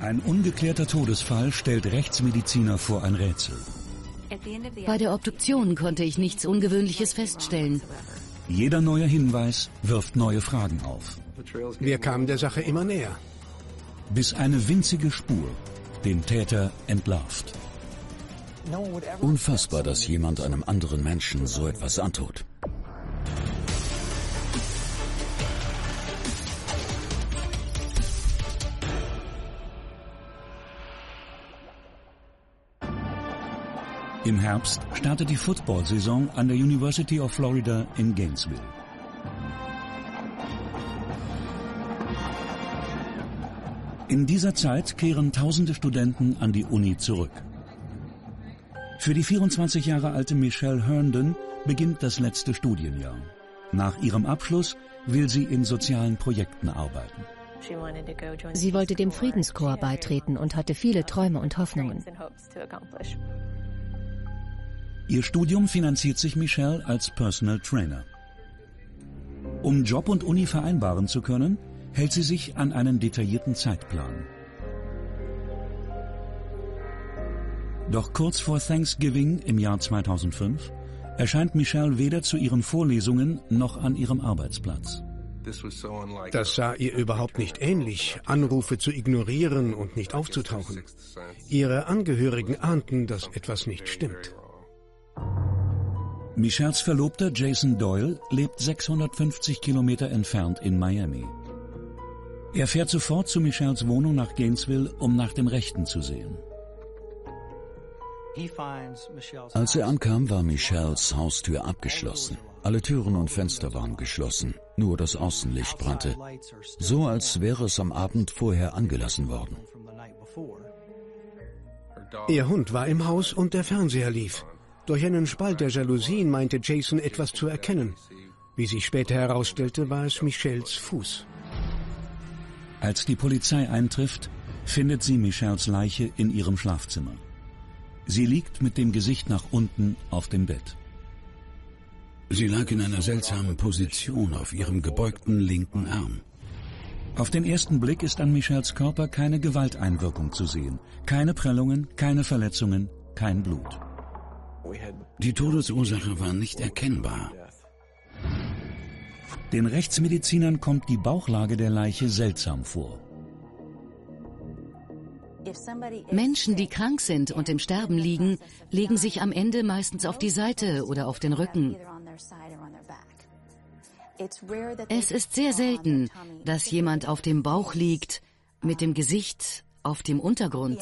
Ein ungeklärter Todesfall stellt Rechtsmediziner vor ein Rätsel. Bei der Obduktion konnte ich nichts Ungewöhnliches feststellen. Jeder neue Hinweis wirft neue Fragen auf. Wir kamen der Sache immer näher. Bis eine winzige Spur den Täter entlarvt. Unfassbar, dass jemand einem anderen Menschen so etwas antut. Im Herbst startet die Football-Saison an der University of Florida in Gainesville. In dieser Zeit kehren tausende Studenten an die Uni zurück. Für die 24 Jahre alte Michelle Herndon beginnt das letzte Studienjahr. Nach ihrem Abschluss will sie in sozialen Projekten arbeiten. Sie wollte dem Friedenskorps beitreten und hatte viele Träume und Hoffnungen. Ihr Studium finanziert sich Michelle als Personal Trainer. Um Job und Uni vereinbaren zu können, hält sie sich an einen detaillierten Zeitplan. Doch kurz vor Thanksgiving im Jahr 2005 erscheint Michelle weder zu ihren Vorlesungen noch an ihrem Arbeitsplatz. Das sah ihr überhaupt nicht ähnlich, Anrufe zu ignorieren und nicht aufzutauchen. Ihre Angehörigen ahnten, dass etwas nicht stimmt. Michelles Verlobter Jason Doyle lebt 650 Kilometer entfernt in Miami. Er fährt sofort zu Michelles Wohnung nach Gainesville, um nach dem Rechten zu sehen. Als er ankam, war Michelles Haustür abgeschlossen. Alle Türen und Fenster waren geschlossen, nur das Außenlicht brannte, so als wäre es am Abend vorher angelassen worden. Ihr Hund war im Haus und der Fernseher lief. Durch einen Spalt der Jalousien meinte Jason etwas zu erkennen. Wie sich später herausstellte, war es Michelles Fuß. Als die Polizei eintrifft, findet sie Michelles Leiche in ihrem Schlafzimmer. Sie liegt mit dem Gesicht nach unten auf dem Bett. Sie lag in einer seltsamen Position auf ihrem gebeugten linken Arm. Auf den ersten Blick ist an Michelles Körper keine Gewalteinwirkung zu sehen. Keine Prellungen, keine Verletzungen, kein Blut. Die Todesursache war nicht erkennbar. Den Rechtsmedizinern kommt die Bauchlage der Leiche seltsam vor. Menschen, die krank sind und im Sterben liegen, legen sich am Ende meistens auf die Seite oder auf den Rücken. Es ist sehr selten, dass jemand auf dem Bauch liegt, mit dem Gesicht auf dem Untergrund.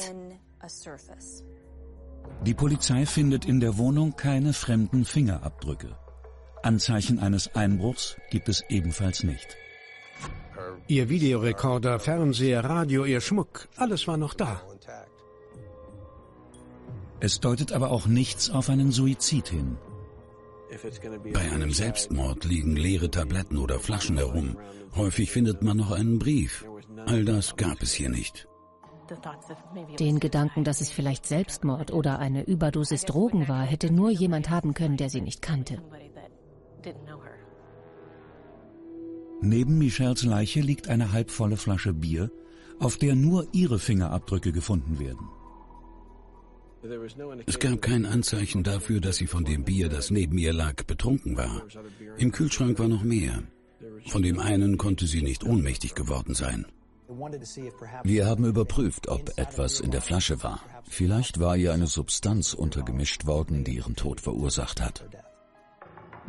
Die Polizei findet in der Wohnung keine fremden Fingerabdrücke. Anzeichen eines Einbruchs gibt es ebenfalls nicht. Ihr Videorekorder, Fernseher, Radio, ihr Schmuck, alles war noch da. Es deutet aber auch nichts auf einen Suizid hin. Bei einem Selbstmord liegen leere Tabletten oder Flaschen herum. Häufig findet man noch einen Brief. All das gab es hier nicht. Den Gedanken, dass es vielleicht Selbstmord oder eine Überdosis Drogen war, hätte nur jemand haben können, der sie nicht kannte. Neben Michelles Leiche liegt eine halbvolle Flasche Bier, auf der nur ihre Fingerabdrücke gefunden werden. Es gab kein Anzeichen dafür, dass sie von dem Bier, das neben ihr lag, betrunken war. Im Kühlschrank war noch mehr. Von dem einen konnte sie nicht ohnmächtig geworden sein. Wir haben überprüft, ob etwas in der Flasche war. Vielleicht war ihr eine Substanz untergemischt worden, die ihren Tod verursacht hat.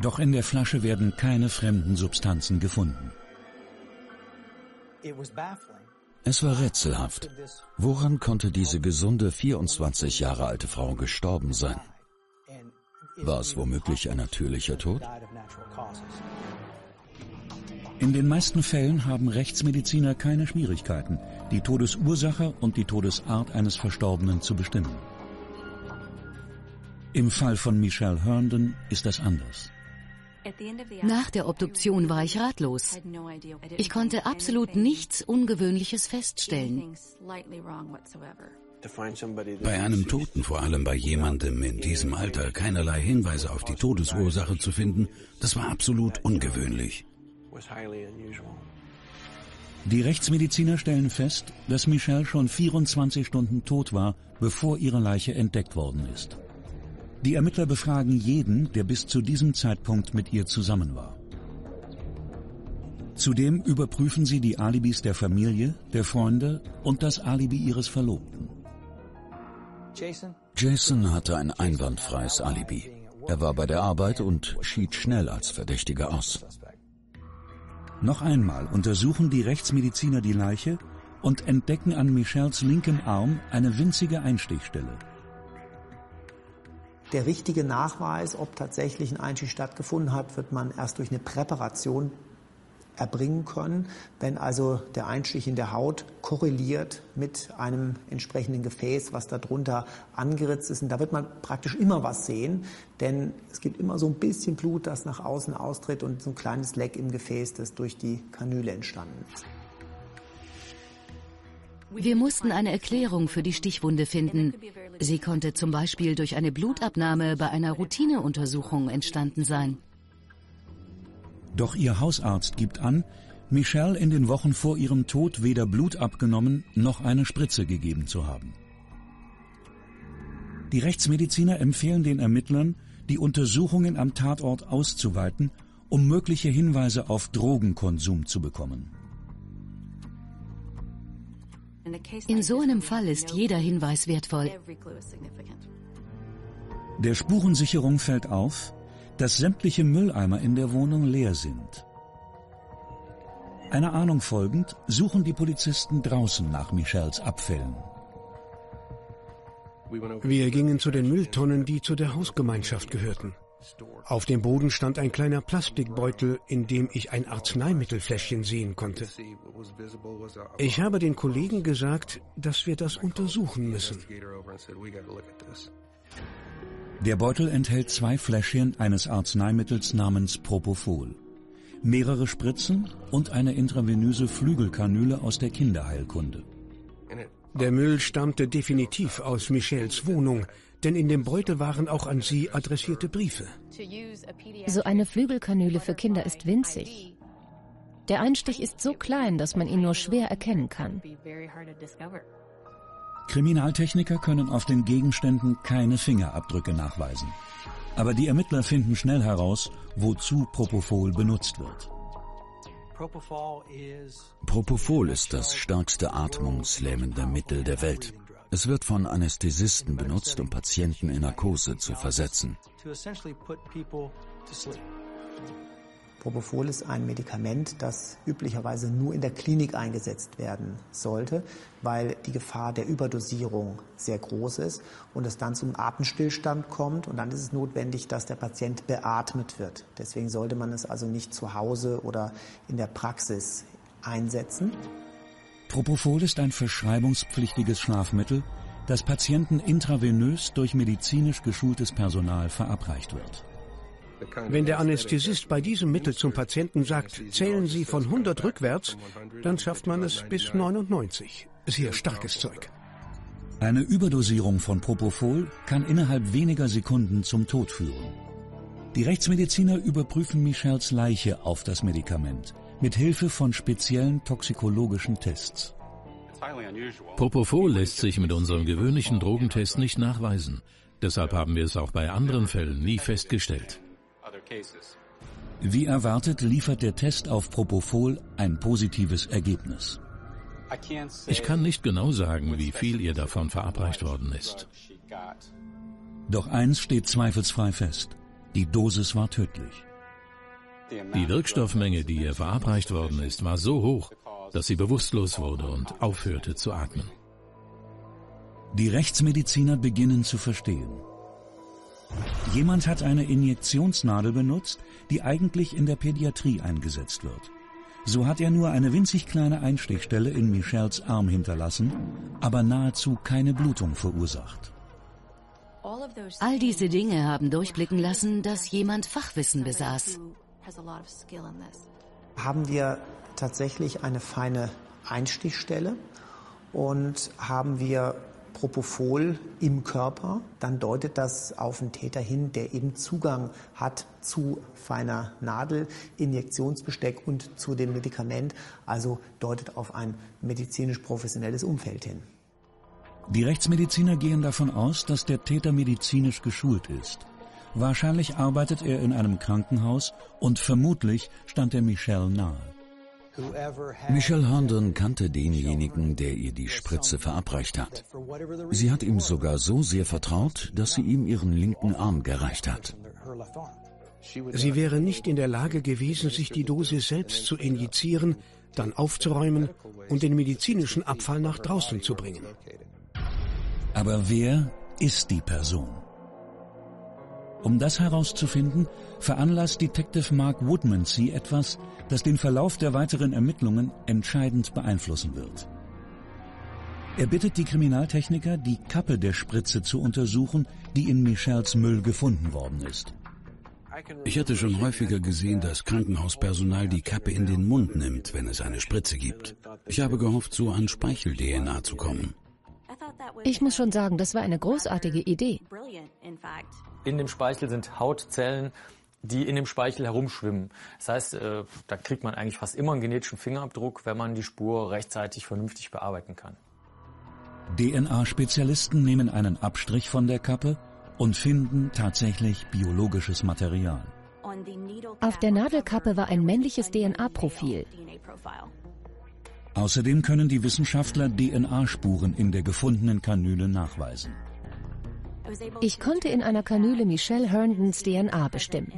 Doch in der Flasche werden keine fremden Substanzen gefunden. Es war rätselhaft. Woran konnte diese gesunde 24 Jahre alte Frau gestorben sein? War es womöglich ein natürlicher Tod? In den meisten Fällen haben Rechtsmediziner keine Schwierigkeiten, die Todesursache und die Todesart eines Verstorbenen zu bestimmen. Im Fall von Michelle Herndon ist das anders. Nach der Obduktion war ich ratlos. Ich konnte absolut nichts Ungewöhnliches feststellen. Bei einem Toten, vor allem bei jemandem in diesem Alter, keinerlei Hinweise auf die Todesursache zu finden, das war absolut ungewöhnlich. Die Rechtsmediziner stellen fest, dass Michelle schon 24 Stunden tot war, bevor ihre Leiche entdeckt worden ist. Die Ermittler befragen jeden, der bis zu diesem Zeitpunkt mit ihr zusammen war. Zudem überprüfen sie die Alibis der Familie, der Freunde und das Alibi ihres Verlobten. Jason hatte ein einwandfreies Alibi. Er war bei der Arbeit und schied schnell als Verdächtiger aus. Noch einmal untersuchen die Rechtsmediziner die Leiche und entdecken an Michelles linkem Arm eine winzige Einstichstelle. Der richtige Nachweis, ob tatsächlich ein Einstich stattgefunden hat, wird man erst durch eine Präparation erbringen können, wenn also der Einstich in der Haut korreliert mit einem entsprechenden Gefäß, was darunter angeritzt ist. Und da wird man praktisch immer was sehen, denn es gibt immer so ein bisschen Blut, das nach außen austritt und so ein kleines Leck im Gefäß, das durch die Kanüle entstanden ist. Wir mussten eine Erklärung für die Stichwunde finden. Sie konnte zum Beispiel durch eine Blutabnahme bei einer Routineuntersuchung entstanden sein. Doch ihr Hausarzt gibt an, Michelle in den Wochen vor ihrem Tod weder Blut abgenommen noch eine Spritze gegeben zu haben. Die Rechtsmediziner empfehlen den Ermittlern, die Untersuchungen am Tatort auszuweiten, um mögliche Hinweise auf Drogenkonsum zu bekommen. In so einem Fall ist jeder Hinweis wertvoll. Der Spurensicherung fällt auf, dass sämtliche Mülleimer in der Wohnung leer sind. Einer Ahnung folgend suchen die Polizisten draußen nach Michels Abfällen. Wir gingen zu den Mülltonnen, die zu der Hausgemeinschaft gehörten. Auf dem Boden stand ein kleiner Plastikbeutel, in dem ich ein Arzneimittelfläschchen sehen konnte. Ich habe den Kollegen gesagt, dass wir das untersuchen müssen. Der Beutel enthält zwei Fläschchen eines Arzneimittels namens Propofol, mehrere Spritzen und eine intravenöse Flügelkanüle aus der Kinderheilkunde. Der Müll stammte definitiv aus Michels Wohnung, denn in dem Beutel waren auch an sie adressierte Briefe. So eine Flügelkanüle für Kinder ist winzig. Der Einstich ist so klein, dass man ihn nur schwer erkennen kann. Kriminaltechniker können auf den Gegenständen keine Fingerabdrücke nachweisen. Aber die Ermittler finden schnell heraus, wozu Propofol benutzt wird. Propofol ist das stärkste atmungslähmende Mittel der Welt. Es wird von Anästhesisten benutzt, um Patienten in Narkose zu versetzen. Propofol ist ein Medikament, das üblicherweise nur in der Klinik eingesetzt werden sollte, weil die Gefahr der Überdosierung sehr groß ist und es dann zum Atemstillstand kommt und dann ist es notwendig, dass der Patient beatmet wird. Deswegen sollte man es also nicht zu Hause oder in der Praxis einsetzen. Propofol ist ein verschreibungspflichtiges Schlafmittel, das Patienten intravenös durch medizinisch geschultes Personal verabreicht wird. Wenn der Anästhesist bei diesem Mittel zum Patienten sagt, zählen Sie von 100 rückwärts, dann schafft man es bis 99. Sehr starkes Zeug. Eine Überdosierung von Propofol kann innerhalb weniger Sekunden zum Tod führen. Die Rechtsmediziner überprüfen Michels Leiche auf das Medikament mit Hilfe von speziellen toxikologischen Tests. Propofol lässt sich mit unserem gewöhnlichen Drogentest nicht nachweisen. Deshalb haben wir es auch bei anderen Fällen nie festgestellt. Wie erwartet liefert der Test auf Propofol ein positives Ergebnis. Ich kann nicht genau sagen, wie viel ihr davon verabreicht worden ist. Doch eins steht zweifelsfrei fest. Die Dosis war tödlich. Die Wirkstoffmenge, die ihr verabreicht worden ist, war so hoch, dass sie bewusstlos wurde und aufhörte zu atmen. Die Rechtsmediziner beginnen zu verstehen. Jemand hat eine Injektionsnadel benutzt, die eigentlich in der Pädiatrie eingesetzt wird. So hat er nur eine winzig kleine Einstichstelle in Michels Arm hinterlassen, aber nahezu keine Blutung verursacht. All diese Dinge haben durchblicken lassen, dass jemand Fachwissen besaß. Haben wir tatsächlich eine feine Einstichstelle und haben wir Propofol im Körper, dann deutet das auf einen Täter hin, der eben Zugang hat zu feiner Nadel, Injektionsbesteck und zu dem Medikament, also deutet auf ein medizinisch professionelles Umfeld hin. Die Rechtsmediziner gehen davon aus, dass der Täter medizinisch geschult ist. Wahrscheinlich arbeitet er in einem Krankenhaus und vermutlich stand er Michelle nahe. Michelle Herndon kannte denjenigen, der ihr die Spritze verabreicht hat. Sie hat ihm sogar so sehr vertraut, dass sie ihm ihren linken Arm gereicht hat. Sie wäre nicht in der Lage gewesen, sich die Dosis selbst zu injizieren, dann aufzuräumen und den medizinischen Abfall nach draußen zu bringen. Aber wer ist die Person? Um das herauszufinden, veranlasst Detective Mark Woodmansey etwas, das den Verlauf der weiteren Ermittlungen entscheidend beeinflussen wird. Er bittet die Kriminaltechniker, die Kappe der Spritze zu untersuchen, die in Michels Müll gefunden worden ist. Ich hatte schon häufiger gesehen, dass Krankenhauspersonal die Kappe in den Mund nimmt, wenn es eine Spritze gibt. Ich habe gehofft, so an Speichel-DNA zu kommen. Ich muss schon sagen, das war eine großartige Idee. In dem Speichel sind Hautzellen, die in dem Speichel herumschwimmen. Das heißt, äh, da kriegt man eigentlich fast immer einen genetischen Fingerabdruck, wenn man die Spur rechtzeitig vernünftig bearbeiten kann. DNA-Spezialisten nehmen einen Abstrich von der Kappe und finden tatsächlich biologisches Material. Auf der Nadelkappe war ein männliches DNA-Profil. Außerdem können die Wissenschaftler DNA-Spuren in der gefundenen Kanüle nachweisen. Ich konnte in einer Kanüle Michelle Herndons DNA bestimmen.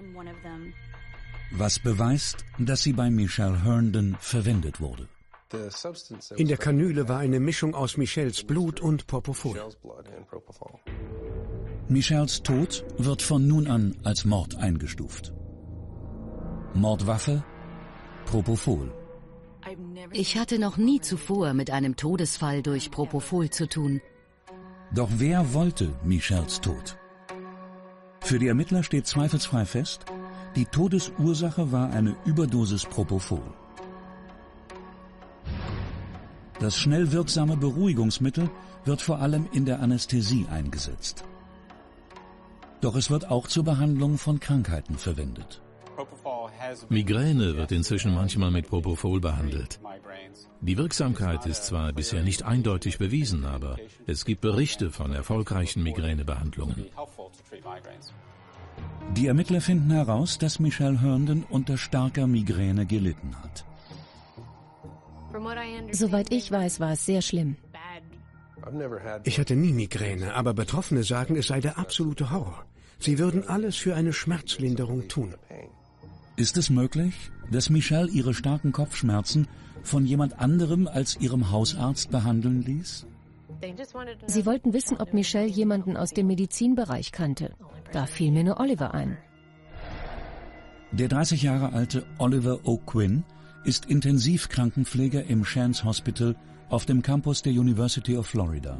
Was beweist, dass sie bei Michelle Herndon verwendet wurde. In der Kanüle war eine Mischung aus Michelles Blut und Propofol. Michelles Tod wird von nun an als Mord eingestuft. Mordwaffe Propofol. Ich hatte noch nie zuvor mit einem Todesfall durch Propofol zu tun. Doch wer wollte Michels Tod? Für die Ermittler steht zweifelsfrei fest, die Todesursache war eine Überdosis Propofol. Das schnell wirksame Beruhigungsmittel wird vor allem in der Anästhesie eingesetzt. Doch es wird auch zur Behandlung von Krankheiten verwendet. Migräne wird inzwischen manchmal mit Propofol behandelt. Die Wirksamkeit ist zwar bisher nicht eindeutig bewiesen, aber es gibt Berichte von erfolgreichen Migränebehandlungen. Die Ermittler finden heraus, dass Michelle Herndon unter starker Migräne gelitten hat. Soweit ich weiß, war es sehr schlimm. Ich hatte nie Migräne, aber Betroffene sagen, es sei der absolute Horror. Sie würden alles für eine Schmerzlinderung tun. Ist es möglich, dass Michelle ihre starken Kopfschmerzen von jemand anderem als ihrem Hausarzt behandeln ließ? Sie wollten wissen, ob Michelle jemanden aus dem Medizinbereich kannte. Da fiel mir nur Oliver ein. Der 30 Jahre alte Oliver O'Quinn ist Intensivkrankenpfleger im Shands Hospital auf dem Campus der University of Florida.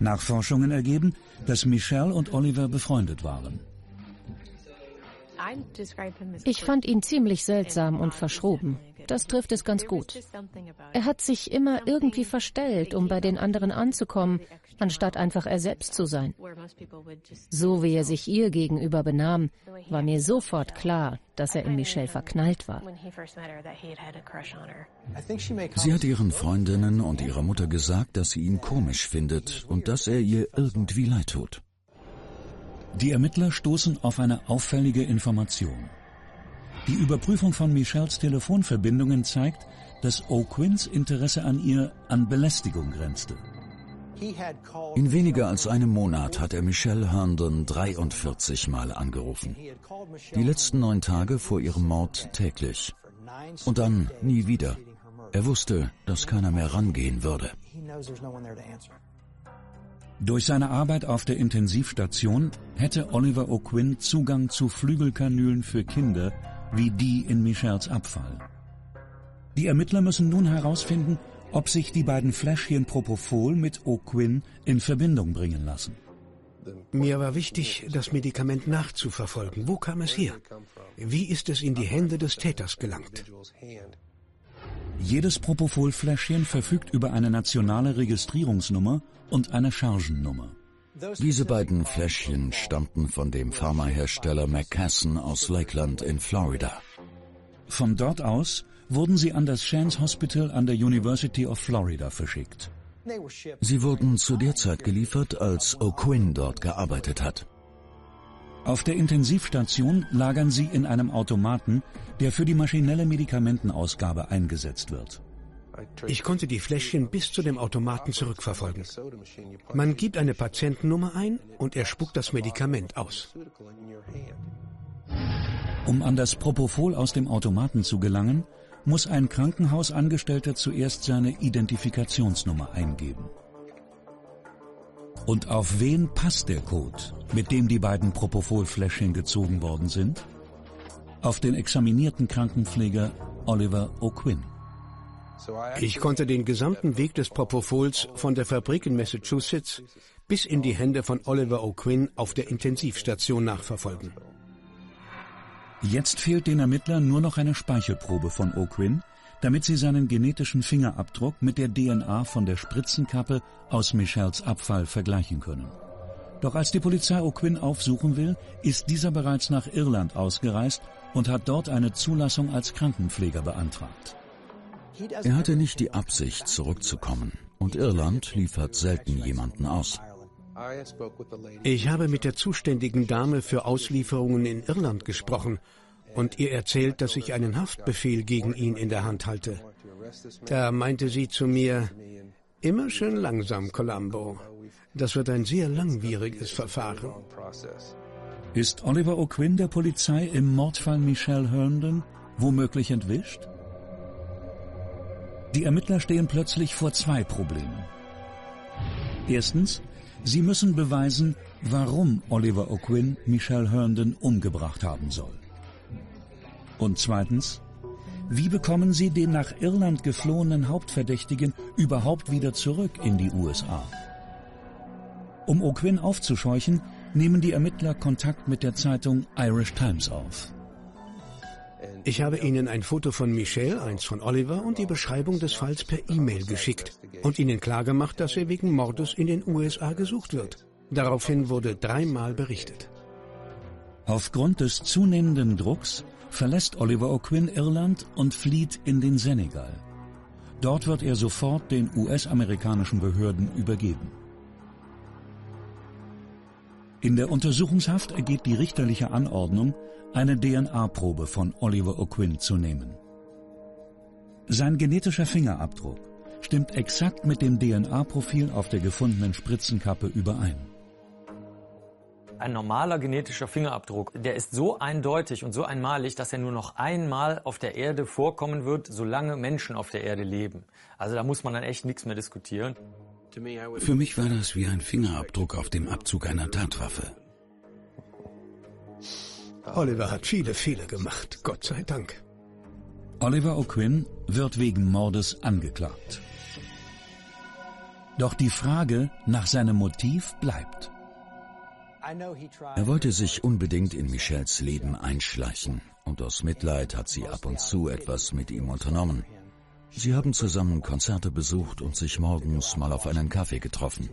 Nachforschungen ergeben, dass Michelle und Oliver befreundet waren. Ich fand ihn ziemlich seltsam und verschroben. Das trifft es ganz gut. Er hat sich immer irgendwie verstellt, um bei den anderen anzukommen, anstatt einfach er selbst zu sein. So wie er sich ihr gegenüber benahm, war mir sofort klar, dass er in Michelle verknallt war. Sie hat ihren Freundinnen und ihrer Mutter gesagt, dass sie ihn komisch findet und dass er ihr irgendwie leid tut. Die Ermittler stoßen auf eine auffällige Information. Die Überprüfung von Michelles Telefonverbindungen zeigt, dass O'Quinns Interesse an ihr an Belästigung grenzte. In weniger als einem Monat hat er Michelle Herndon 43 Mal angerufen. Die letzten neun Tage vor ihrem Mord täglich. Und dann nie wieder. Er wusste, dass keiner mehr rangehen würde. Durch seine Arbeit auf der Intensivstation hätte Oliver O'Quinn Zugang zu Flügelkanülen für Kinder wie die in Michels Abfall. Die Ermittler müssen nun herausfinden, ob sich die beiden Fläschchen Propofol mit O'Quinn in Verbindung bringen lassen. Mir war wichtig, das Medikament nachzuverfolgen. Wo kam es her? Wie ist es in die Hände des Täters gelangt? Jedes Propofol-Fläschchen verfügt über eine nationale Registrierungsnummer und eine Chargennummer. Diese beiden Fläschchen stammten von dem Pharmahersteller McKesson aus Lakeland in Florida. Von dort aus wurden sie an das Shands Hospital an der University of Florida verschickt. Sie wurden zu der Zeit geliefert, als O'Quinn dort gearbeitet hat. Auf der Intensivstation lagern sie in einem Automaten, der für die maschinelle Medikamentenausgabe eingesetzt wird. Ich konnte die Fläschchen bis zu dem Automaten zurückverfolgen. Man gibt eine Patientennummer ein und er spuckt das Medikament aus. Um an das Propofol aus dem Automaten zu gelangen, muss ein Krankenhausangestellter zuerst seine Identifikationsnummer eingeben. Und auf wen passt der Code, mit dem die beiden Propofol-Fläschchen gezogen worden sind? Auf den examinierten Krankenpfleger Oliver O'Quinn. Ich konnte den gesamten Weg des Propofols von der Fabrik in Massachusetts bis in die Hände von Oliver O'Quinn auf der Intensivstation nachverfolgen. Jetzt fehlt den Ermittlern nur noch eine Speichelprobe von O'Quinn, damit sie seinen genetischen Fingerabdruck mit der DNA von der Spritzenkappe aus Michels Abfall vergleichen können. Doch als die Polizei O'Quinn aufsuchen will, ist dieser bereits nach Irland ausgereist und hat dort eine Zulassung als Krankenpfleger beantragt. Er hatte nicht die Absicht, zurückzukommen, und Irland liefert selten jemanden aus. Ich habe mit der zuständigen Dame für Auslieferungen in Irland gesprochen und ihr erzählt, dass ich einen Haftbefehl gegen ihn in der Hand halte. Da meinte sie zu mir, immer schön langsam, Columbo. Das wird ein sehr langwieriges Verfahren. Ist Oliver O'Quinn der Polizei im Mordfall Michelle Herndon womöglich entwischt? Die Ermittler stehen plötzlich vor zwei Problemen. Erstens, sie müssen beweisen, warum Oliver O'Quinn Michelle Herndon umgebracht haben soll. Und zweitens, wie bekommen sie den nach Irland geflohenen Hauptverdächtigen überhaupt wieder zurück in die USA? Um O'Quinn aufzuscheuchen, nehmen die Ermittler Kontakt mit der Zeitung Irish Times auf. Ich habe Ihnen ein Foto von Michelle, eins von Oliver und die Beschreibung des Falls per E-Mail geschickt und Ihnen klargemacht, dass er wegen Mordes in den USA gesucht wird. Daraufhin wurde dreimal berichtet. Aufgrund des zunehmenden Drucks verlässt Oliver O'Quinn Irland und flieht in den Senegal. Dort wird er sofort den US-amerikanischen Behörden übergeben. In der Untersuchungshaft ergeht die richterliche Anordnung, eine DNA-Probe von Oliver O'Quinn zu nehmen. Sein genetischer Fingerabdruck stimmt exakt mit dem DNA-Profil auf der gefundenen Spritzenkappe überein. Ein normaler genetischer Fingerabdruck, der ist so eindeutig und so einmalig, dass er nur noch einmal auf der Erde vorkommen wird, solange Menschen auf der Erde leben. Also da muss man dann echt nichts mehr diskutieren. Für mich war das wie ein Fingerabdruck auf dem Abzug einer Tatwaffe. Oliver hat viele Fehler gemacht, Gott sei Dank. Oliver O'Quinn wird wegen Mordes angeklagt. Doch die Frage nach seinem Motiv bleibt. Er wollte sich unbedingt in Michels Leben einschleichen und aus Mitleid hat sie ab und zu etwas mit ihm unternommen. Sie haben zusammen Konzerte besucht und sich morgens mal auf einen Kaffee getroffen.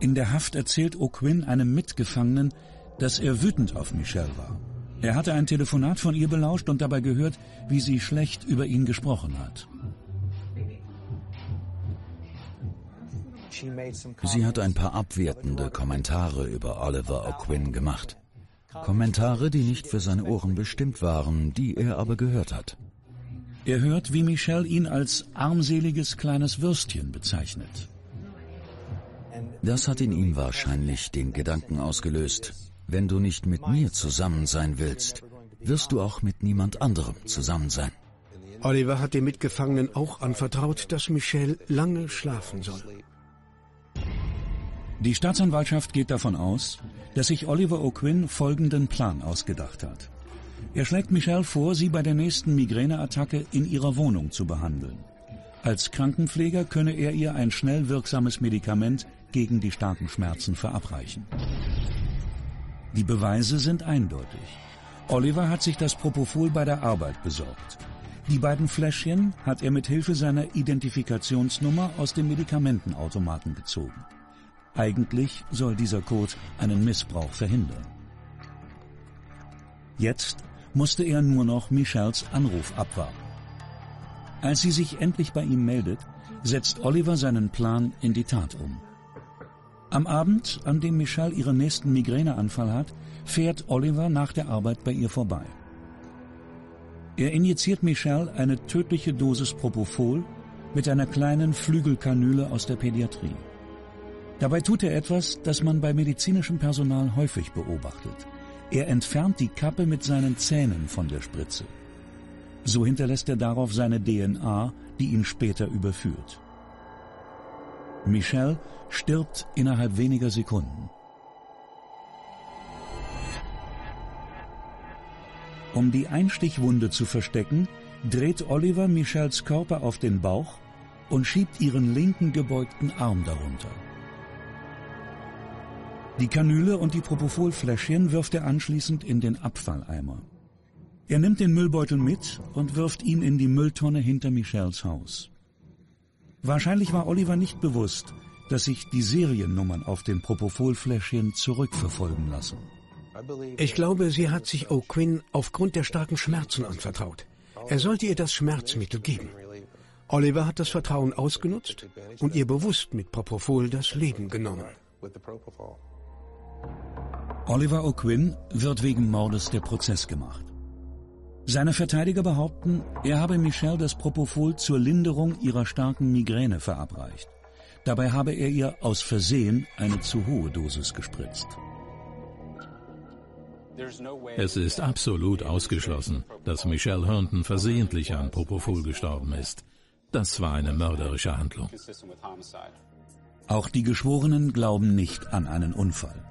In der Haft erzählt O'Quinn einem Mitgefangenen, dass er wütend auf Michelle war. Er hatte ein Telefonat von ihr belauscht und dabei gehört, wie sie schlecht über ihn gesprochen hat. Sie hat ein paar abwertende Kommentare über Oliver O'Quinn gemacht. Kommentare, die nicht für seine Ohren bestimmt waren, die er aber gehört hat. Er hört, wie Michelle ihn als armseliges kleines Würstchen bezeichnet. Das hat in ihm wahrscheinlich den Gedanken ausgelöst, wenn du nicht mit mir zusammen sein willst, wirst du auch mit niemand anderem zusammen sein. Oliver hat dem Mitgefangenen auch anvertraut, dass Michelle lange schlafen soll. Die Staatsanwaltschaft geht davon aus, dass sich Oliver O'Quinn folgenden Plan ausgedacht hat. Er schlägt Michelle vor, sie bei der nächsten Migräneattacke in ihrer Wohnung zu behandeln. Als Krankenpfleger könne er ihr ein schnell wirksames Medikament gegen die starken Schmerzen verabreichen. Die Beweise sind eindeutig. Oliver hat sich das Propofol bei der Arbeit besorgt. Die beiden Fläschchen hat er mit Hilfe seiner Identifikationsnummer aus dem Medikamentenautomaten gezogen. Eigentlich soll dieser Code einen Missbrauch verhindern. Jetzt musste er nur noch Michels Anruf abwarten. Als sie sich endlich bei ihm meldet, setzt Oliver seinen Plan in die Tat um. Am Abend, an dem Michelle ihren nächsten Migräneanfall hat, fährt Oliver nach der Arbeit bei ihr vorbei. Er injiziert Michelle eine tödliche Dosis Propofol mit einer kleinen Flügelkanüle aus der Pädiatrie. Dabei tut er etwas, das man bei medizinischem Personal häufig beobachtet. Er entfernt die Kappe mit seinen Zähnen von der Spritze. So hinterlässt er darauf seine DNA, die ihn später überführt. Michelle stirbt innerhalb weniger Sekunden. Um die Einstichwunde zu verstecken, dreht Oliver Michels Körper auf den Bauch und schiebt ihren linken gebeugten Arm darunter. Die Kanüle und die Propofolfläschchen wirft er anschließend in den Abfalleimer. Er nimmt den Müllbeutel mit und wirft ihn in die Mülltonne hinter Michels Haus. Wahrscheinlich war Oliver nicht bewusst, dass sich die Seriennummern auf den Propofolfläschchen zurückverfolgen lassen. Ich glaube, sie hat sich O'Quinn aufgrund der starken Schmerzen anvertraut. Er sollte ihr das Schmerzmittel geben. Oliver hat das Vertrauen ausgenutzt und ihr bewusst mit Propofol das Leben genommen. Oliver O'Quinn wird wegen Mordes der Prozess gemacht. Seine Verteidiger behaupten, er habe Michelle das Propofol zur Linderung ihrer starken Migräne verabreicht. Dabei habe er ihr aus Versehen eine zu hohe Dosis gespritzt. Es ist absolut ausgeschlossen, dass Michelle Herndon versehentlich an Propofol gestorben ist. Das war eine mörderische Handlung. Auch die Geschworenen glauben nicht an einen Unfall.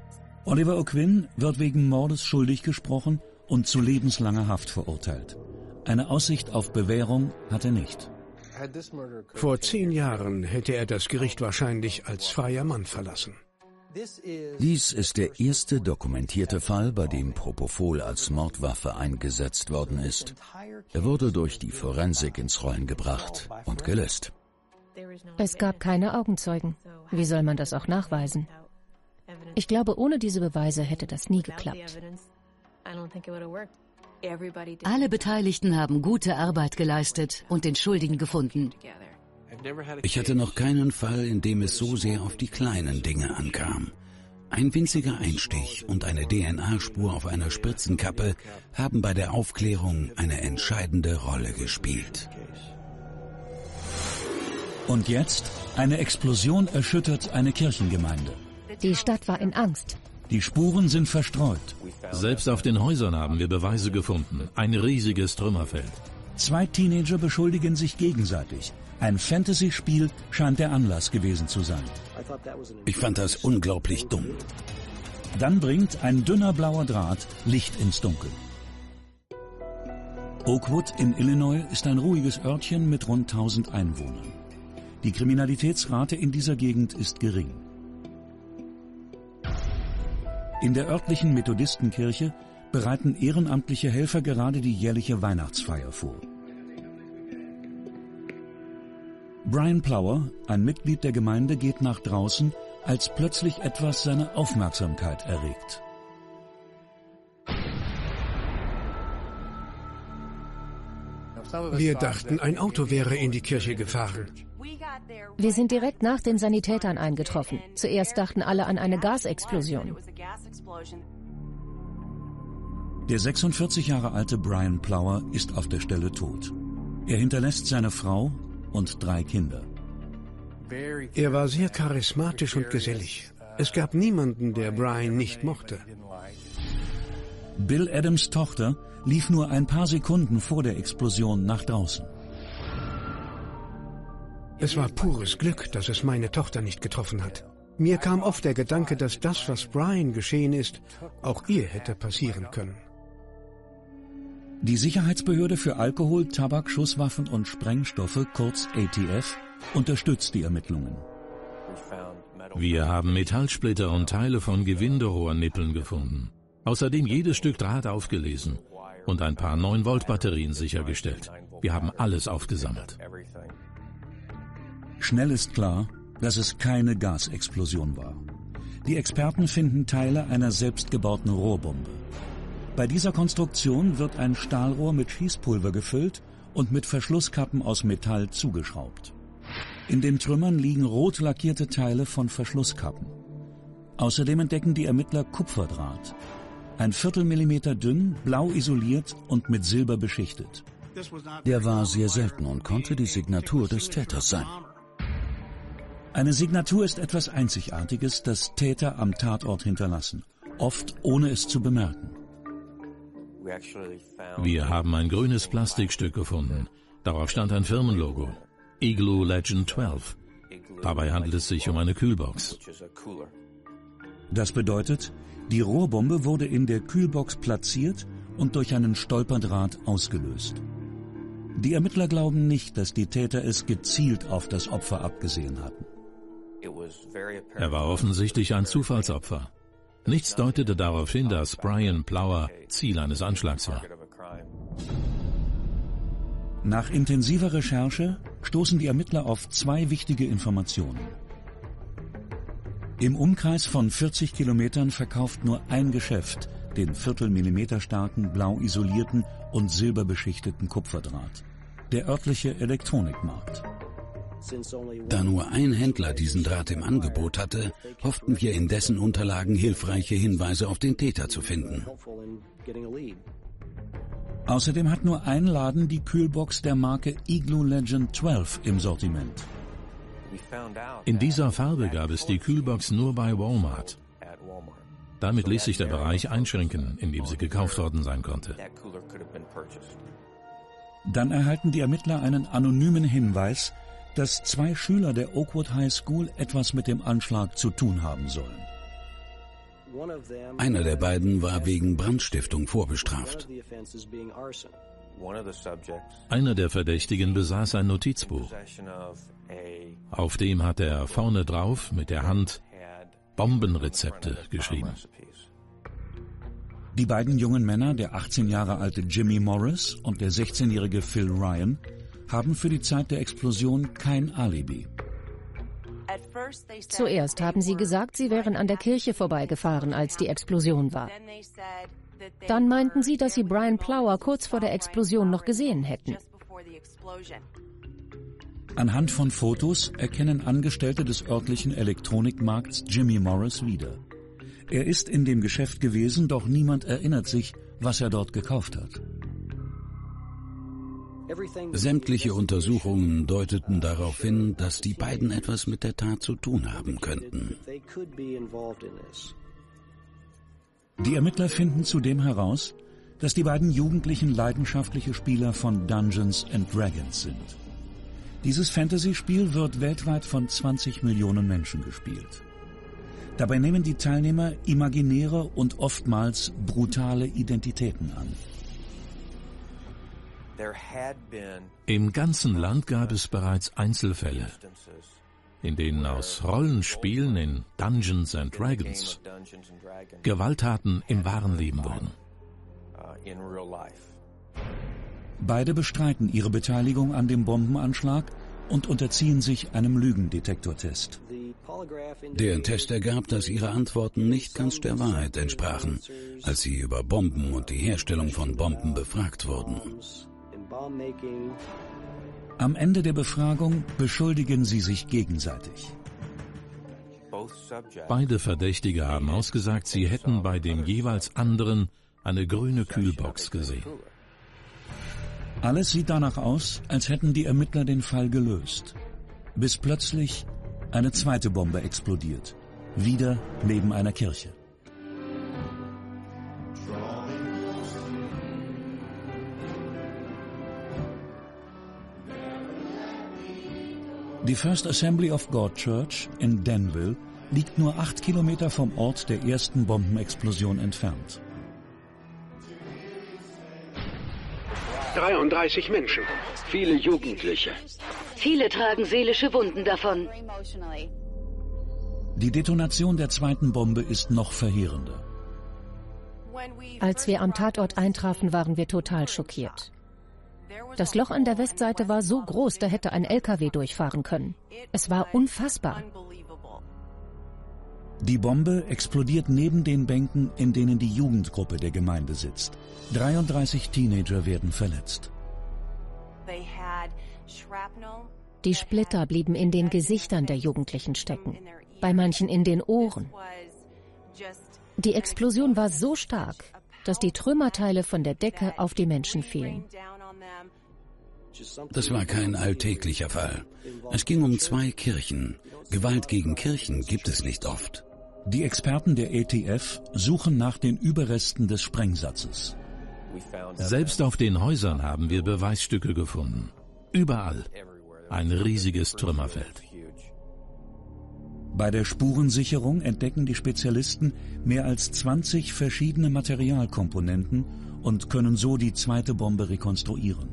Oliver O'Quinn wird wegen Mordes schuldig gesprochen und zu lebenslanger Haft verurteilt. Eine Aussicht auf Bewährung hat er nicht. Vor zehn Jahren hätte er das Gericht wahrscheinlich als freier Mann verlassen. Dies ist der erste dokumentierte Fall, bei dem Propofol als Mordwaffe eingesetzt worden ist. Er wurde durch die Forensik ins Rollen gebracht und gelöst. Es gab keine Augenzeugen. Wie soll man das auch nachweisen? Ich glaube, ohne diese Beweise hätte das nie geklappt. Alle Beteiligten haben gute Arbeit geleistet und den Schuldigen gefunden. Ich hatte noch keinen Fall, in dem es so sehr auf die kleinen Dinge ankam. Ein winziger Einstich und eine DNA-Spur auf einer Spritzenkappe haben bei der Aufklärung eine entscheidende Rolle gespielt. Und jetzt? Eine Explosion erschüttert eine Kirchengemeinde. Die Stadt war in Angst. Die Spuren sind verstreut. Selbst auf den Häusern haben wir Beweise gefunden. Ein riesiges Trümmerfeld. Zwei Teenager beschuldigen sich gegenseitig. Ein Fantasy-Spiel scheint der Anlass gewesen zu sein. Ich fand das unglaublich dumm. Dann bringt ein dünner blauer Draht Licht ins Dunkel. Oakwood in Illinois ist ein ruhiges Örtchen mit rund 1000 Einwohnern. Die Kriminalitätsrate in dieser Gegend ist gering. In der örtlichen Methodistenkirche bereiten ehrenamtliche Helfer gerade die jährliche Weihnachtsfeier vor. Brian Plower, ein Mitglied der Gemeinde, geht nach draußen, als plötzlich etwas seine Aufmerksamkeit erregt. Wir dachten, ein Auto wäre in die Kirche gefahren. Wir sind direkt nach den Sanitätern eingetroffen. Zuerst dachten alle an eine Gasexplosion. Der 46 Jahre alte Brian Plower ist auf der Stelle tot. Er hinterlässt seine Frau und drei Kinder. Er war sehr charismatisch und gesellig. Es gab niemanden, der Brian nicht mochte. Bill Adams Tochter lief nur ein paar Sekunden vor der Explosion nach draußen. Es war pures Glück, dass es meine Tochter nicht getroffen hat. Mir kam oft der Gedanke, dass das, was Brian geschehen ist, auch ihr hätte passieren können. Die Sicherheitsbehörde für Alkohol, Tabak, Schusswaffen und Sprengstoffe, kurz ATF, unterstützt die Ermittlungen. Wir haben Metallsplitter und Teile von Gewinderohrnippeln gefunden. Außerdem jedes Stück Draht aufgelesen und ein paar 9-Volt-Batterien sichergestellt. Wir haben alles aufgesammelt. Schnell ist klar, dass es keine Gasexplosion war. Die Experten finden Teile einer selbstgebauten Rohrbombe. Bei dieser Konstruktion wird ein Stahlrohr mit Schießpulver gefüllt und mit Verschlusskappen aus Metall zugeschraubt. In den Trümmern liegen rot lackierte Teile von Verschlusskappen. Außerdem entdecken die Ermittler Kupferdraht. Ein Viertelmillimeter dünn, blau isoliert und mit Silber beschichtet. Der war sehr selten und konnte die Signatur des Täters sein. Eine Signatur ist etwas Einzigartiges, das Täter am Tatort hinterlassen, oft ohne es zu bemerken. Wir haben ein grünes Plastikstück gefunden. Darauf stand ein Firmenlogo. Igloo Legend 12. Dabei handelt es sich um eine Kühlbox. Das bedeutet, die Rohrbombe wurde in der Kühlbox platziert und durch einen Stolperdraht ausgelöst. Die Ermittler glauben nicht, dass die Täter es gezielt auf das Opfer abgesehen hatten. Er war offensichtlich ein Zufallsopfer. Nichts deutete darauf hin, dass Brian Plower Ziel eines Anschlags war. Nach intensiver Recherche stoßen die Ermittler auf zwei wichtige Informationen. Im Umkreis von 40 Kilometern verkauft nur ein Geschäft den Viertelmillimeter starken, blau isolierten und silberbeschichteten Kupferdraht. Der örtliche Elektronikmarkt. Da nur ein Händler diesen Draht im Angebot hatte, hofften wir in dessen Unterlagen hilfreiche Hinweise auf den Täter zu finden. Außerdem hat nur ein Laden die Kühlbox der Marke Igloo Legend 12 im Sortiment. In dieser Farbe gab es die Kühlbox nur bei Walmart. Damit ließ sich der Bereich einschränken, in dem sie gekauft worden sein konnte. Dann erhalten die Ermittler einen anonymen Hinweis, dass zwei Schüler der Oakwood High School etwas mit dem Anschlag zu tun haben sollen. Einer der beiden war wegen Brandstiftung vorbestraft. Einer der Verdächtigen besaß ein Notizbuch. Auf dem hat er vorne drauf mit der Hand Bombenrezepte geschrieben. Die beiden jungen Männer, der 18 Jahre alte Jimmy Morris und der 16-jährige Phil Ryan, haben für die Zeit der Explosion kein Alibi. Zuerst haben sie gesagt, sie wären an der Kirche vorbeigefahren, als die Explosion war. Dann meinten sie, dass sie Brian Plower kurz vor der Explosion noch gesehen hätten. Anhand von Fotos erkennen Angestellte des örtlichen Elektronikmarkts Jimmy Morris wieder. Er ist in dem Geschäft gewesen, doch niemand erinnert sich, was er dort gekauft hat. Sämtliche Untersuchungen deuteten darauf hin, dass die beiden etwas mit der Tat zu tun haben könnten. Die Ermittler finden zudem heraus, dass die beiden Jugendlichen leidenschaftliche Spieler von Dungeons and Dragons sind. Dieses Fantasy-Spiel wird weltweit von 20 Millionen Menschen gespielt. Dabei nehmen die Teilnehmer imaginäre und oftmals brutale Identitäten an. Im ganzen Land gab es bereits Einzelfälle, in denen aus Rollenspielen in Dungeons and Dragons Gewalttaten im wahren Leben wurden. Beide bestreiten ihre Beteiligung an dem Bombenanschlag und unterziehen sich einem Lügendetektortest. Der Test ergab, dass ihre Antworten nicht ganz der Wahrheit entsprachen, als sie über Bomben und die Herstellung von Bomben befragt wurden. Am Ende der Befragung beschuldigen sie sich gegenseitig. Beide Verdächtige haben ausgesagt, sie hätten bei dem jeweils anderen eine grüne Kühlbox gesehen. Alles sieht danach aus, als hätten die Ermittler den Fall gelöst. Bis plötzlich eine zweite Bombe explodiert. Wieder neben einer Kirche. Die First Assembly of God Church in Danville liegt nur acht Kilometer vom Ort der ersten Bombenexplosion entfernt. 33 Menschen, viele Jugendliche. Viele tragen seelische Wunden davon. Die Detonation der zweiten Bombe ist noch verheerender. Als wir am Tatort eintrafen, waren wir total schockiert. Das Loch an der Westseite war so groß, da hätte ein LKW durchfahren können. Es war unfassbar. Die Bombe explodiert neben den Bänken, in denen die Jugendgruppe der Gemeinde sitzt. 33 Teenager werden verletzt. Die Splitter blieben in den Gesichtern der Jugendlichen stecken, bei manchen in den Ohren. Die Explosion war so stark, dass die Trümmerteile von der Decke auf die Menschen fielen. Das war kein alltäglicher Fall. Es ging um zwei Kirchen. Gewalt gegen Kirchen gibt es nicht oft. Die Experten der ETF suchen nach den Überresten des Sprengsatzes. Selbst auf den Häusern haben wir Beweisstücke gefunden. Überall. Ein riesiges Trümmerfeld. Bei der Spurensicherung entdecken die Spezialisten mehr als 20 verschiedene Materialkomponenten und können so die zweite Bombe rekonstruieren.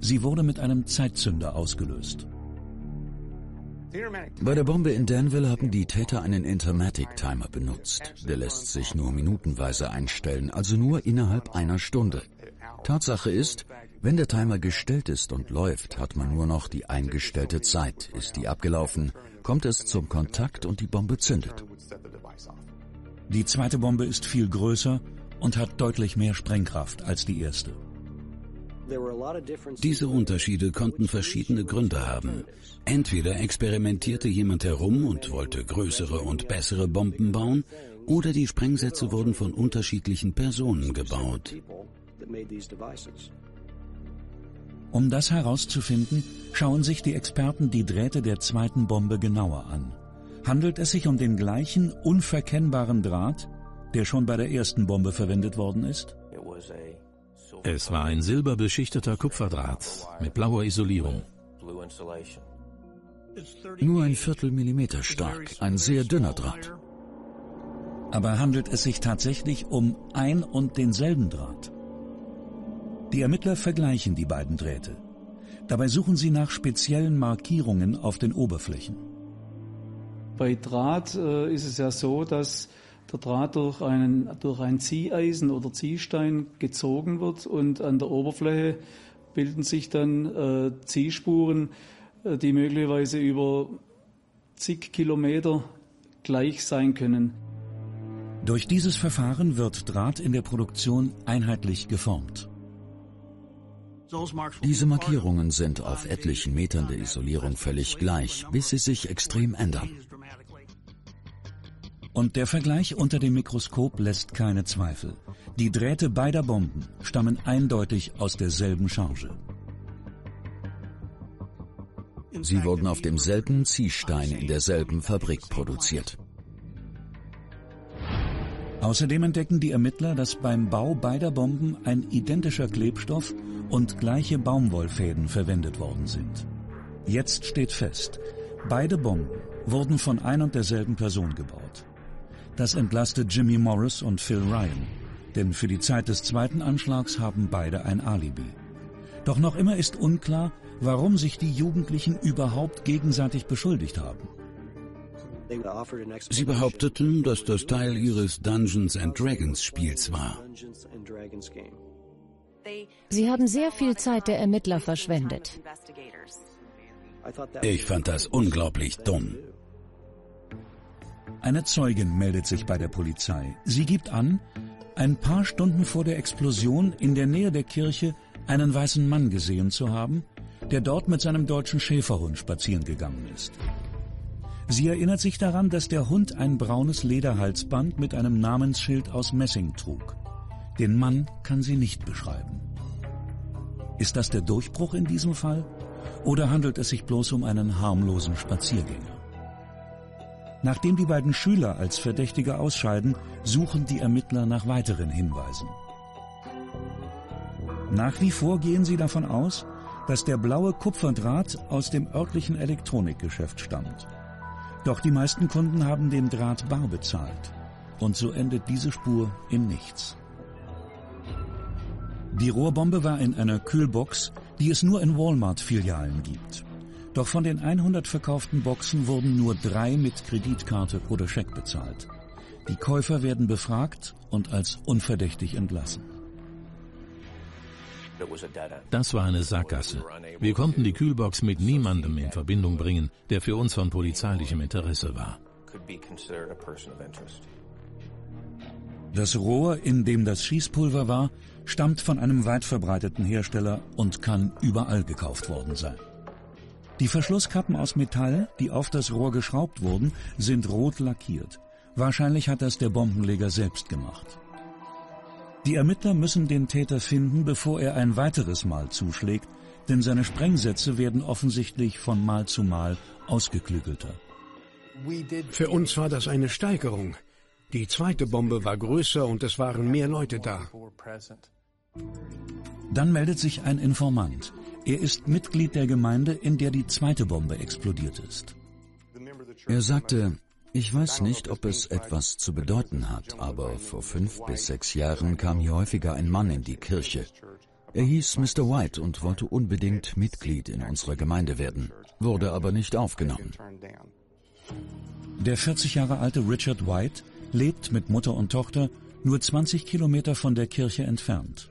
Sie wurde mit einem Zeitzünder ausgelöst. Bei der Bombe in Danville haben die Täter einen Intermatic-Timer benutzt. Der lässt sich nur minutenweise einstellen, also nur innerhalb einer Stunde. Tatsache ist, wenn der Timer gestellt ist und läuft, hat man nur noch die eingestellte Zeit. Ist die abgelaufen, kommt es zum Kontakt und die Bombe zündet. Die zweite Bombe ist viel größer und hat deutlich mehr Sprengkraft als die erste. Diese Unterschiede konnten verschiedene Gründe haben. Entweder experimentierte jemand herum und wollte größere und bessere Bomben bauen, oder die Sprengsätze wurden von unterschiedlichen Personen gebaut. Um das herauszufinden, schauen sich die Experten die Drähte der zweiten Bombe genauer an. Handelt es sich um den gleichen unverkennbaren Draht, der schon bei der ersten Bombe verwendet worden ist? Es war ein silberbeschichteter Kupferdraht mit blauer Isolierung. Nur ein Viertelmillimeter stark, ein sehr dünner Draht. Aber handelt es sich tatsächlich um ein und denselben Draht? Die Ermittler vergleichen die beiden Drähte. Dabei suchen sie nach speziellen Markierungen auf den Oberflächen. Bei Draht äh, ist es ja so, dass der Draht durch, einen, durch ein Zieheisen oder Ziehstein gezogen wird und an der Oberfläche bilden sich dann äh, Ziehspuren, äh, die möglicherweise über zig Kilometer gleich sein können. Durch dieses Verfahren wird Draht in der Produktion einheitlich geformt. Diese Markierungen sind auf etlichen Metern der Isolierung völlig gleich, bis sie sich extrem ändern. Und der Vergleich unter dem Mikroskop lässt keine Zweifel. Die Drähte beider Bomben stammen eindeutig aus derselben Charge. Sie wurden auf demselben Ziehstein in derselben Fabrik produziert. Außerdem entdecken die Ermittler, dass beim Bau beider Bomben ein identischer Klebstoff und gleiche Baumwollfäden verwendet worden sind. Jetzt steht fest, beide Bomben wurden von ein und derselben Person gebaut. Das entlastet Jimmy Morris und Phil Ryan, denn für die Zeit des zweiten Anschlags haben beide ein Alibi. Doch noch immer ist unklar, warum sich die Jugendlichen überhaupt gegenseitig beschuldigt haben. Sie behaupteten, dass das Teil ihres Dungeons and Dragons Spiels war. Sie haben sehr viel Zeit der Ermittler verschwendet. Ich fand das unglaublich dumm. Eine Zeugin meldet sich bei der Polizei. Sie gibt an, ein paar Stunden vor der Explosion in der Nähe der Kirche einen weißen Mann gesehen zu haben, der dort mit seinem deutschen Schäferhund spazieren gegangen ist. Sie erinnert sich daran, dass der Hund ein braunes Lederhalsband mit einem Namensschild aus Messing trug. Den Mann kann sie nicht beschreiben. Ist das der Durchbruch in diesem Fall? Oder handelt es sich bloß um einen harmlosen Spaziergänger? Nachdem die beiden Schüler als Verdächtige ausscheiden, suchen die Ermittler nach weiteren Hinweisen. Nach wie vor gehen sie davon aus, dass der blaue Kupferdraht aus dem örtlichen Elektronikgeschäft stammt. Doch die meisten Kunden haben den Draht bar bezahlt. Und so endet diese Spur im Nichts. Die Rohrbombe war in einer Kühlbox, die es nur in Walmart-Filialen gibt. Doch von den 100 verkauften Boxen wurden nur drei mit Kreditkarte oder Scheck bezahlt. Die Käufer werden befragt und als unverdächtig entlassen. Das war eine Sackgasse. Wir konnten die Kühlbox mit niemandem in Verbindung bringen, der für uns von polizeilichem Interesse war. Das Rohr, in dem das Schießpulver war, stammt von einem weit verbreiteten Hersteller und kann überall gekauft worden sein. Die Verschlusskappen aus Metall, die auf das Rohr geschraubt wurden, sind rot lackiert. Wahrscheinlich hat das der Bombenleger selbst gemacht. Die Ermittler müssen den Täter finden, bevor er ein weiteres Mal zuschlägt, denn seine Sprengsätze werden offensichtlich von Mal zu Mal ausgeklügelter. Für uns war das eine Steigerung. Die zweite Bombe war größer und es waren mehr Leute da. Dann meldet sich ein Informant. Er ist Mitglied der Gemeinde, in der die zweite Bombe explodiert ist. Er sagte, ich weiß nicht, ob es etwas zu bedeuten hat, aber vor fünf bis sechs Jahren kam hier häufiger ein Mann in die Kirche. Er hieß Mr. White und wollte unbedingt Mitglied in unserer Gemeinde werden, wurde aber nicht aufgenommen. Der 40 Jahre alte Richard White lebt mit Mutter und Tochter nur 20 Kilometer von der Kirche entfernt.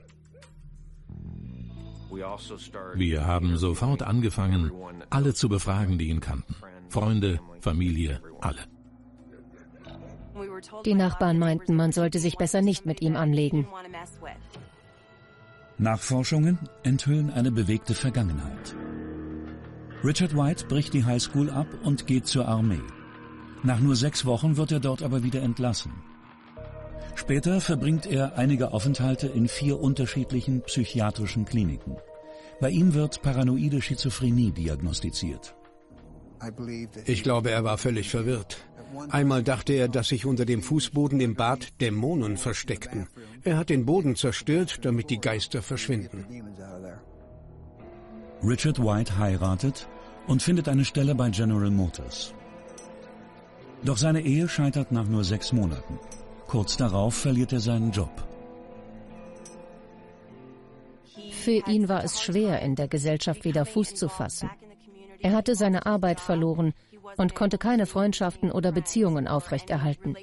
Wir haben sofort angefangen, alle zu befragen, die ihn kannten. Freunde, Familie, alle. Die Nachbarn meinten, man sollte sich besser nicht mit ihm anlegen. Nachforschungen enthüllen eine bewegte Vergangenheit. Richard White bricht die Highschool ab und geht zur Armee. Nach nur sechs Wochen wird er dort aber wieder entlassen. Später verbringt er einige Aufenthalte in vier unterschiedlichen psychiatrischen Kliniken. Bei ihm wird paranoide Schizophrenie diagnostiziert. Ich glaube, er war völlig verwirrt. Einmal dachte er, dass sich unter dem Fußboden im Bad Dämonen versteckten. Er hat den Boden zerstört, damit die Geister verschwinden. Richard White heiratet und findet eine Stelle bei General Motors. Doch seine Ehe scheitert nach nur sechs Monaten. Kurz darauf verliert er seinen Job. Für ihn war es schwer, in der Gesellschaft wieder Fuß zu fassen. Er hatte seine Arbeit verloren, und konnte keine Freundschaften oder Beziehungen aufrechterhalten.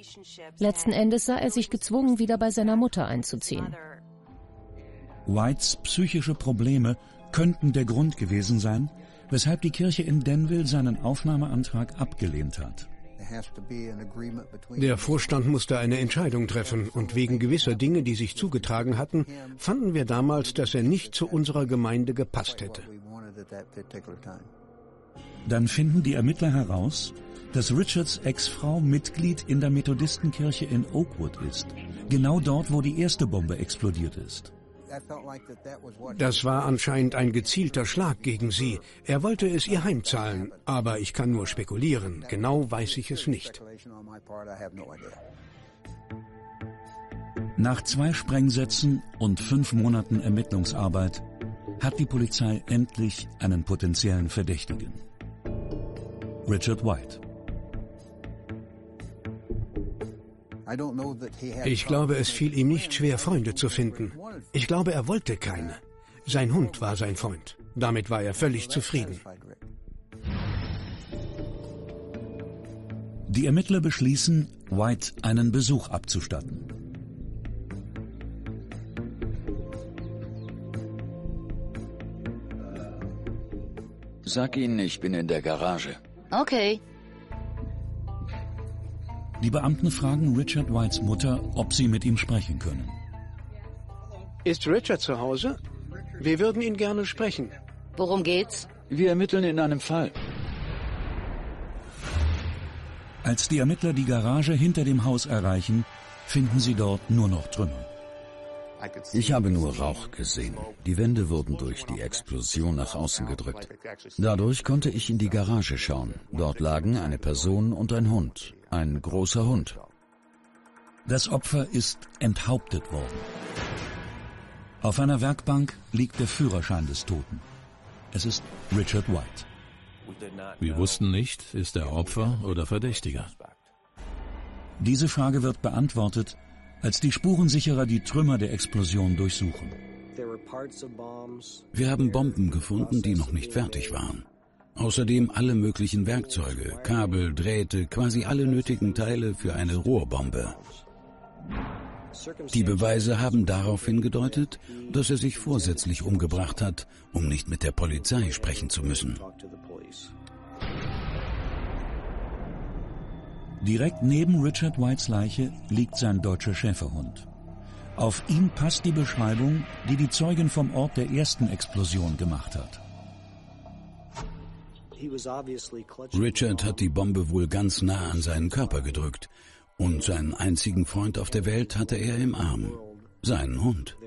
Letzten Endes sah er sich gezwungen, wieder bei seiner Mutter einzuziehen. Whites psychische Probleme könnten der Grund gewesen sein, weshalb die Kirche in Denville seinen Aufnahmeantrag abgelehnt hat. Der Vorstand musste eine Entscheidung treffen und wegen gewisser Dinge, die sich zugetragen hatten, fanden wir damals, dass er nicht zu unserer Gemeinde gepasst hätte. Dann finden die Ermittler heraus, dass Richards Ex-Frau Mitglied in der Methodistenkirche in Oakwood ist. Genau dort, wo die erste Bombe explodiert ist. Das war anscheinend ein gezielter Schlag gegen sie. Er wollte es ihr heimzahlen, aber ich kann nur spekulieren. Genau weiß ich es nicht. Nach zwei Sprengsätzen und fünf Monaten Ermittlungsarbeit hat die Polizei endlich einen potenziellen Verdächtigen. Richard White. Ich glaube, es fiel ihm nicht schwer, Freunde zu finden. Ich glaube, er wollte keine. Sein Hund war sein Freund. Damit war er völlig zufrieden. Die Ermittler beschließen, White einen Besuch abzustatten. Sag ihnen, ich bin in der Garage. Okay. Die Beamten fragen Richard Whites Mutter, ob sie mit ihm sprechen können. Ist Richard zu Hause? Wir würden ihn gerne sprechen. Worum geht's? Wir ermitteln in einem Fall. Als die Ermittler die Garage hinter dem Haus erreichen, finden sie dort nur noch Trümmer. Ich habe nur Rauch gesehen. Die Wände wurden durch die Explosion nach außen gedrückt. Dadurch konnte ich in die Garage schauen. Dort lagen eine Person und ein Hund. Ein großer Hund. Das Opfer ist enthauptet worden. Auf einer Werkbank liegt der Führerschein des Toten. Es ist Richard White. Wir wussten nicht, ist er Opfer oder Verdächtiger. Diese Frage wird beantwortet, als die Spurensicherer die Trümmer der Explosion durchsuchen. Wir haben Bomben gefunden, die noch nicht fertig waren. Außerdem alle möglichen Werkzeuge, Kabel, Drähte, quasi alle nötigen Teile für eine Rohrbombe. Die Beweise haben darauf hingedeutet, dass er sich vorsätzlich umgebracht hat, um nicht mit der Polizei sprechen zu müssen. Direkt neben Richard Whites Leiche liegt sein deutscher Schäferhund. Auf ihn passt die Beschreibung, die die Zeugin vom Ort der ersten Explosion gemacht hat. Richard hat die Bombe wohl ganz nah an seinen Körper gedrückt und seinen einzigen Freund auf der Welt hatte er im Arm, seinen Hund.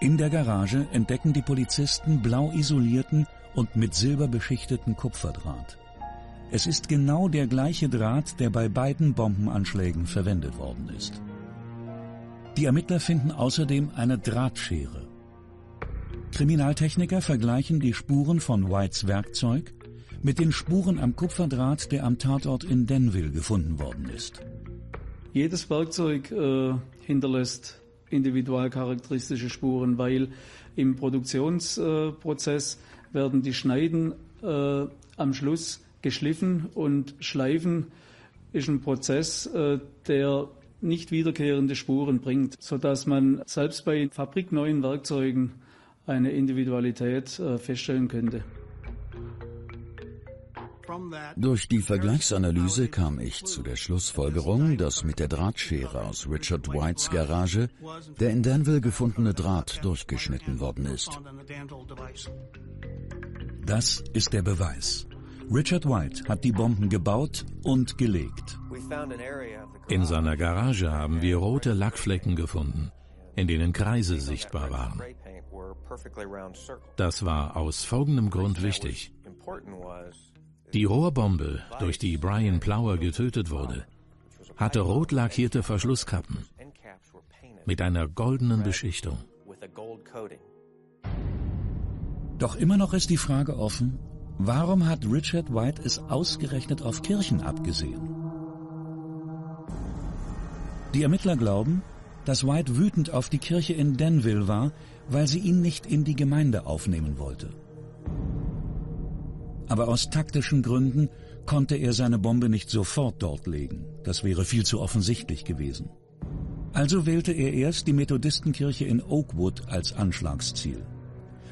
In der Garage entdecken die Polizisten blau isolierten und mit Silber beschichteten Kupferdraht. Es ist genau der gleiche Draht, der bei beiden Bombenanschlägen verwendet worden ist. Die Ermittler finden außerdem eine Drahtschere. Kriminaltechniker vergleichen die Spuren von Whites Werkzeug mit den Spuren am Kupferdraht, der am Tatort in Denville gefunden worden ist. Jedes Werkzeug äh, hinterlässt individualcharakteristische Spuren, weil im Produktionsprozess werden die Schneiden äh, am Schluss geschliffen und Schleifen ist ein Prozess, äh, der nicht wiederkehrende Spuren bringt, sodass man selbst bei fabrikneuen Werkzeugen eine Individualität äh, feststellen könnte. Durch die Vergleichsanalyse kam ich zu der Schlussfolgerung, dass mit der Drahtschere aus Richard Whites Garage der in Danville gefundene Draht durchgeschnitten worden ist. Das ist der Beweis. Richard White hat die Bomben gebaut und gelegt. In seiner Garage haben wir rote Lackflecken gefunden, in denen Kreise sichtbar waren. Das war aus folgendem Grund wichtig. Die Rohrbombe, durch die Brian Plower getötet wurde, hatte rot lackierte Verschlusskappen mit einer goldenen Beschichtung. Doch immer noch ist die Frage offen, warum hat Richard White es ausgerechnet auf Kirchen abgesehen? Die Ermittler glauben, dass White wütend auf die Kirche in Denville war, weil sie ihn nicht in die Gemeinde aufnehmen wollte aber aus taktischen Gründen konnte er seine Bombe nicht sofort dort legen. Das wäre viel zu offensichtlich gewesen. Also wählte er erst die Methodistenkirche in Oakwood als Anschlagsziel.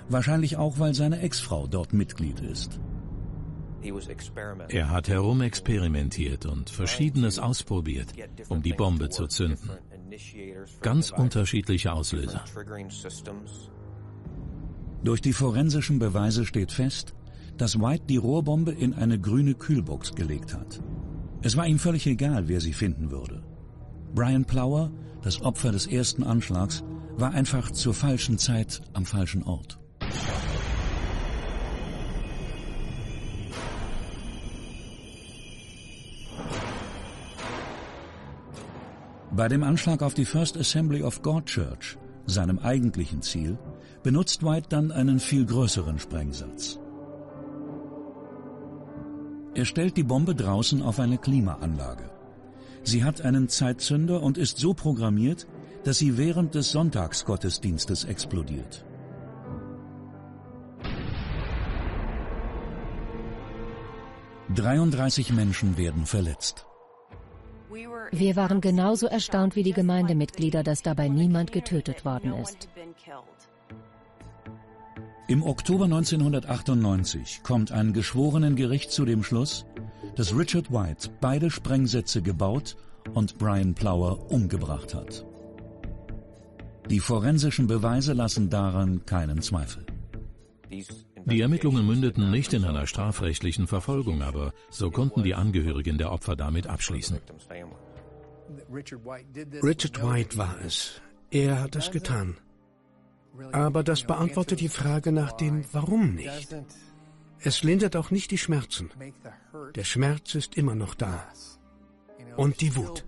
Wahrscheinlich auch, weil seine Ex-Frau dort Mitglied ist. Er hat herumexperimentiert und Verschiedenes ausprobiert, um die Bombe zu zünden. Ganz unterschiedliche Auslöser. Durch die forensischen Beweise steht fest, dass White die Rohrbombe in eine grüne Kühlbox gelegt hat. Es war ihm völlig egal, wer sie finden würde. Brian Plower, das Opfer des ersten Anschlags, war einfach zur falschen Zeit am falschen Ort. Bei dem Anschlag auf die First Assembly of God Church, seinem eigentlichen Ziel, benutzt White dann einen viel größeren Sprengsatz. Er stellt die Bombe draußen auf eine Klimaanlage. Sie hat einen Zeitzünder und ist so programmiert, dass sie während des Sonntagsgottesdienstes explodiert. Dreiunddreißig Menschen werden verletzt. Wir waren genauso erstaunt wie die Gemeindemitglieder, dass dabei niemand getötet worden ist. Im Oktober 1998 kommt ein Geschworenengericht zu dem Schluss, dass Richard White beide Sprengsätze gebaut und Brian Plower umgebracht hat. Die forensischen Beweise lassen daran keinen Zweifel. Die Ermittlungen mündeten nicht in einer strafrechtlichen Verfolgung, aber so konnten die Angehörigen der Opfer damit abschließen. Richard White war es. Er hat es getan. Aber das beantwortet die Frage nach dem Warum nicht. Es lindert auch nicht die Schmerzen. Der Schmerz ist immer noch da. Und die Wut.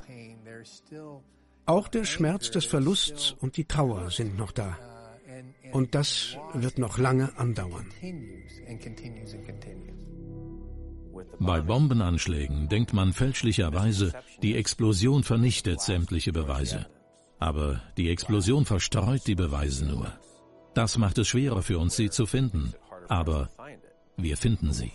Auch der Schmerz des Verlusts und die Trauer sind noch da. Und das wird noch lange andauern. Bei Bombenanschlägen denkt man fälschlicherweise, die Explosion vernichtet sämtliche Beweise. Aber die Explosion verstreut die Beweise nur. Das macht es schwerer für uns, sie zu finden. Aber wir finden sie.